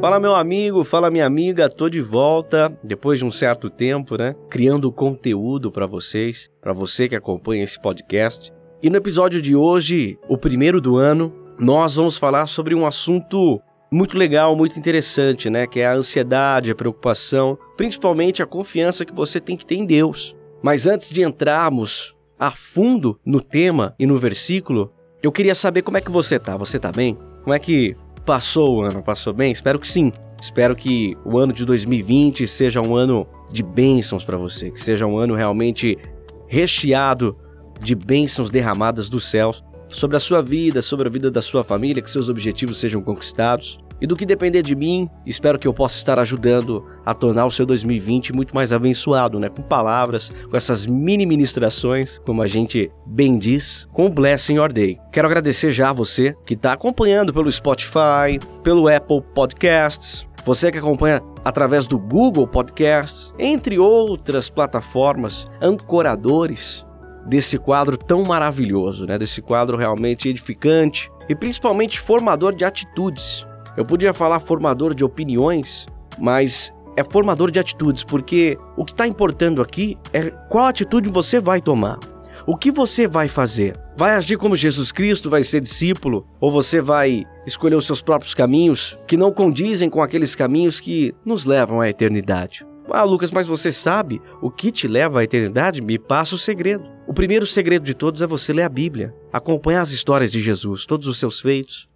Fala meu amigo, fala minha amiga, tô de volta depois de um certo tempo, né? Criando conteúdo para vocês, para você que acompanha esse podcast. E no episódio de hoje, o primeiro do ano, nós vamos falar sobre um assunto muito legal, muito interessante, né? Que é a ansiedade, a preocupação, principalmente a confiança que você tem que ter em Deus. Mas antes de entrarmos a fundo no tema e no versículo, eu queria saber como é que você tá. Você tá bem? Como é que passou o ano? Passou bem? Espero que sim. Espero que o ano de 2020 seja um ano de bênçãos para você, que seja um ano realmente recheado de bênçãos derramadas dos céus sobre a sua vida, sobre a vida da sua família, que seus objetivos sejam conquistados. E do que depender de mim, espero que eu possa estar ajudando a tornar o seu 2020 muito mais abençoado, né? Com palavras, com essas mini ministrações, como a gente bem diz, com o Blessing Your Day. Quero agradecer já a você que está acompanhando pelo Spotify, pelo Apple Podcasts, você que acompanha através do Google Podcasts, entre outras plataformas, ancoradores desse quadro tão maravilhoso, né? Desse quadro realmente edificante e principalmente formador de atitudes. Eu podia falar formador de opiniões, mas é formador de atitudes, porque o que está importando aqui é qual atitude você vai tomar. O que você vai fazer? Vai agir como Jesus Cristo, vai ser discípulo? Ou você vai escolher os seus próprios caminhos que não condizem com aqueles caminhos que nos levam à eternidade? Ah, Lucas, mas você sabe o que te leva à eternidade? Me passa o segredo. O primeiro segredo de todos é você ler a Bíblia, acompanhar as histórias de Jesus, todos os seus feitos.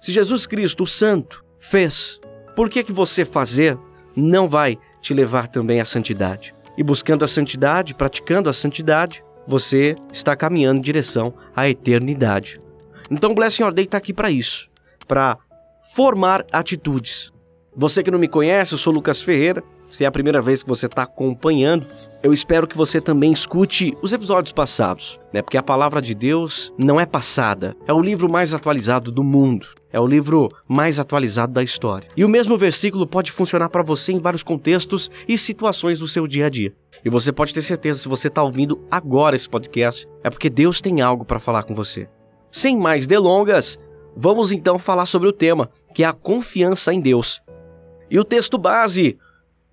Se Jesus Cristo, o Santo, fez, por que que você fazer não vai te levar também à santidade? E buscando a santidade, praticando a santidade, você está caminhando em direção à eternidade. Então, Blessing Your está aqui para isso, para formar atitudes. Você que não me conhece, eu sou Lucas Ferreira, se é a primeira vez que você está acompanhando, eu espero que você também escute os episódios passados, né? Porque a palavra de Deus não é passada, é o livro mais atualizado do mundo. É o livro mais atualizado da história. E o mesmo versículo pode funcionar para você em vários contextos e situações do seu dia a dia. E você pode ter certeza, se você está ouvindo agora esse podcast, é porque Deus tem algo para falar com você. Sem mais delongas, vamos então falar sobre o tema, que é a confiança em Deus. E o texto base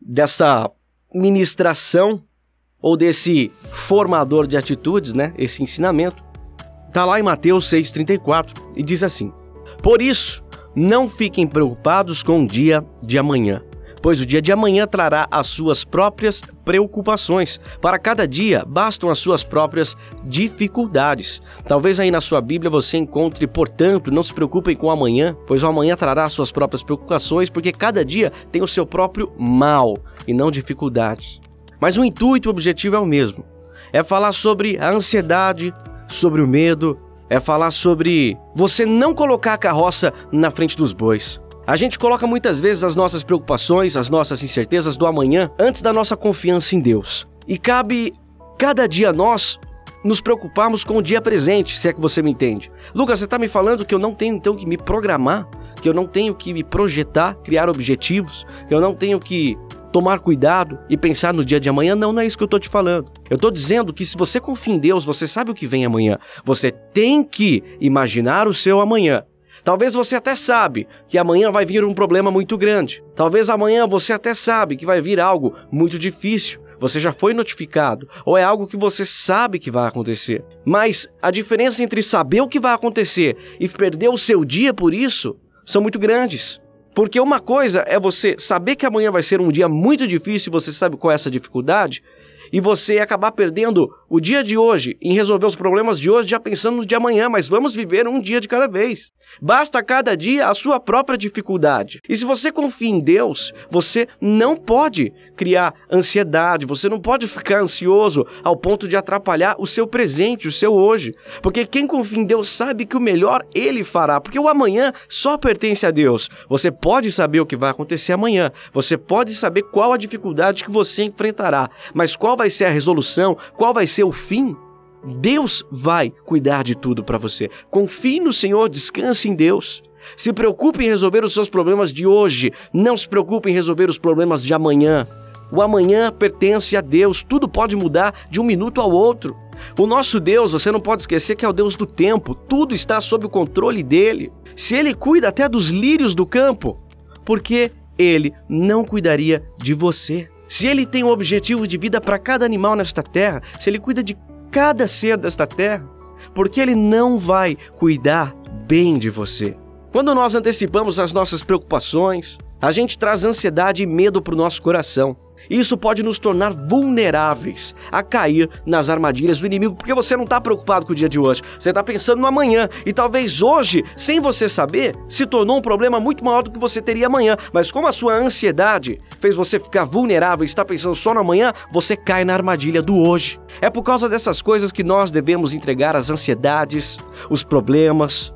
dessa ministração ou desse formador de atitudes, né? Esse ensinamento tá lá em Mateus 6:34 e diz assim: Por isso, não fiquem preocupados com o dia de amanhã, pois o dia de amanhã trará as suas próprias preocupações. Para cada dia bastam as suas próprias dificuldades. Talvez aí na sua Bíblia você encontre, portanto, não se preocupem com o amanhã, pois o amanhã trará as suas próprias preocupações, porque cada dia tem o seu próprio mal e não dificuldades. Mas o intuito o objetivo é o mesmo. É falar sobre a ansiedade, sobre o medo, é falar sobre você não colocar a carroça na frente dos bois. A gente coloca muitas vezes as nossas preocupações, as nossas incertezas do amanhã antes da nossa confiança em Deus. E cabe cada dia nós nos preocuparmos com o dia presente, se é que você me entende. Lucas, você está me falando que eu não tenho então que me programar, que eu não tenho que me projetar, criar objetivos, que eu não tenho que tomar cuidado e pensar no dia de amanhã. Não, não é isso que eu estou te falando. Eu estou dizendo que se você confia em Deus, você sabe o que vem amanhã. Você tem que imaginar o seu amanhã. Talvez você até sabe que amanhã vai vir um problema muito grande. Talvez amanhã você até sabe que vai vir algo muito difícil. Você já foi notificado, ou é algo que você sabe que vai acontecer. Mas a diferença entre saber o que vai acontecer e perder o seu dia por isso são muito grandes. Porque uma coisa é você saber que amanhã vai ser um dia muito difícil e você sabe qual é essa dificuldade, e você acabar perdendo o dia de hoje em resolver os problemas de hoje já pensando no de amanhã, mas vamos viver um dia de cada vez. Basta cada dia a sua própria dificuldade. E se você confia em Deus, você não pode criar ansiedade, você não pode ficar ansioso ao ponto de atrapalhar o seu presente, o seu hoje. Porque quem confia em Deus sabe que o melhor ele fará, porque o amanhã só pertence a Deus. Você pode saber o que vai acontecer amanhã, você pode saber qual a dificuldade que você enfrentará, mas qual vai ser a resolução, qual vai o fim, Deus vai cuidar de tudo para você. Confie no Senhor, descanse em Deus. Se preocupe em resolver os seus problemas de hoje, não se preocupe em resolver os problemas de amanhã. O amanhã pertence a Deus, tudo pode mudar de um minuto ao outro. O nosso Deus, você não pode esquecer que é o Deus do tempo, tudo está sob o controle dele. Se ele cuida até dos lírios do campo, porque ele não cuidaria de você. Se ele tem um objetivo de vida para cada animal nesta terra, se ele cuida de cada ser desta terra, porque ele não vai cuidar bem de você. Quando nós antecipamos as nossas preocupações, a gente traz ansiedade e medo para o nosso coração. Isso pode nos tornar vulneráveis a cair nas armadilhas do inimigo, porque você não está preocupado com o dia de hoje, você está pensando no amanhã. E talvez hoje, sem você saber, se tornou um problema muito maior do que você teria amanhã. Mas como a sua ansiedade fez você ficar vulnerável e está pensando só no amanhã, você cai na armadilha do hoje. É por causa dessas coisas que nós devemos entregar as ansiedades, os problemas,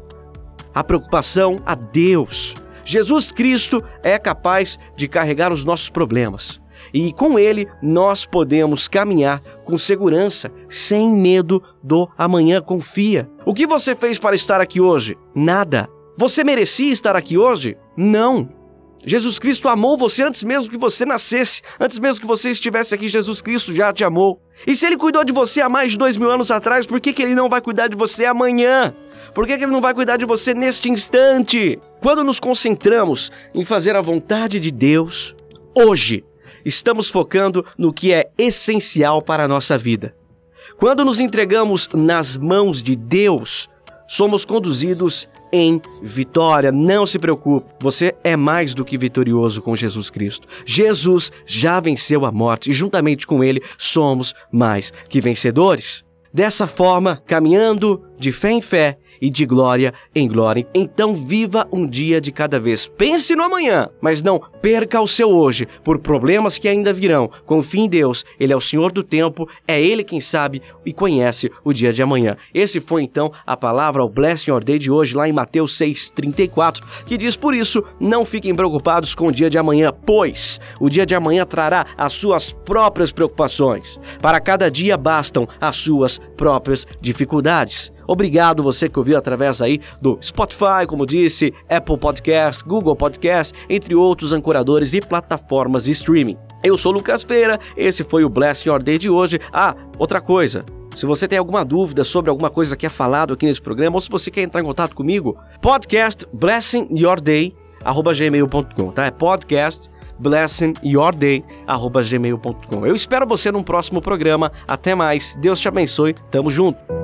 a preocupação a Deus. Jesus Cristo é capaz de carregar os nossos problemas e com ele nós podemos caminhar com segurança, sem medo do amanhã. Confia. O que você fez para estar aqui hoje? Nada. Você merecia estar aqui hoje? Não. Jesus Cristo amou você antes mesmo que você nascesse, antes mesmo que você estivesse aqui, Jesus Cristo já te amou. E se ele cuidou de você há mais de dois mil anos atrás, por que, que ele não vai cuidar de você amanhã? Por que, que ele não vai cuidar de você neste instante? Quando nos concentramos em fazer a vontade de Deus, hoje, estamos focando no que é essencial para a nossa vida. Quando nos entregamos nas mãos de Deus, somos conduzidos em vitória. Não se preocupe, você é mais do que vitorioso com Jesus Cristo. Jesus já venceu a morte e, juntamente com ele, somos mais que vencedores. Dessa forma, caminhando de fé em fé, e de glória em glória. Então viva um dia de cada vez. Pense no amanhã, mas não perca o seu hoje por problemas que ainda virão. Confie em Deus, Ele é o Senhor do tempo, é Ele quem sabe e conhece o dia de amanhã. Esse foi então a palavra ao Blessing Your Day de hoje, lá em Mateus 6,34, que diz: Por isso, não fiquem preocupados com o dia de amanhã, pois o dia de amanhã trará as suas próprias preocupações. Para cada dia bastam as suas próprias dificuldades. Obrigado você que ouviu através aí do Spotify, como disse, Apple Podcast, Google Podcast, entre outros ancoradores e plataformas de streaming. Eu sou Lucas Feira, esse foi o Bless Your Day de hoje. Ah, outra coisa, se você tem alguma dúvida sobre alguma coisa que é falado aqui nesse programa, ou se você quer entrar em contato comigo, podcast blessingyourday@gmail.com, tá? É podcast. Eu espero você num próximo programa. Até mais. Deus te abençoe. Tamo junto.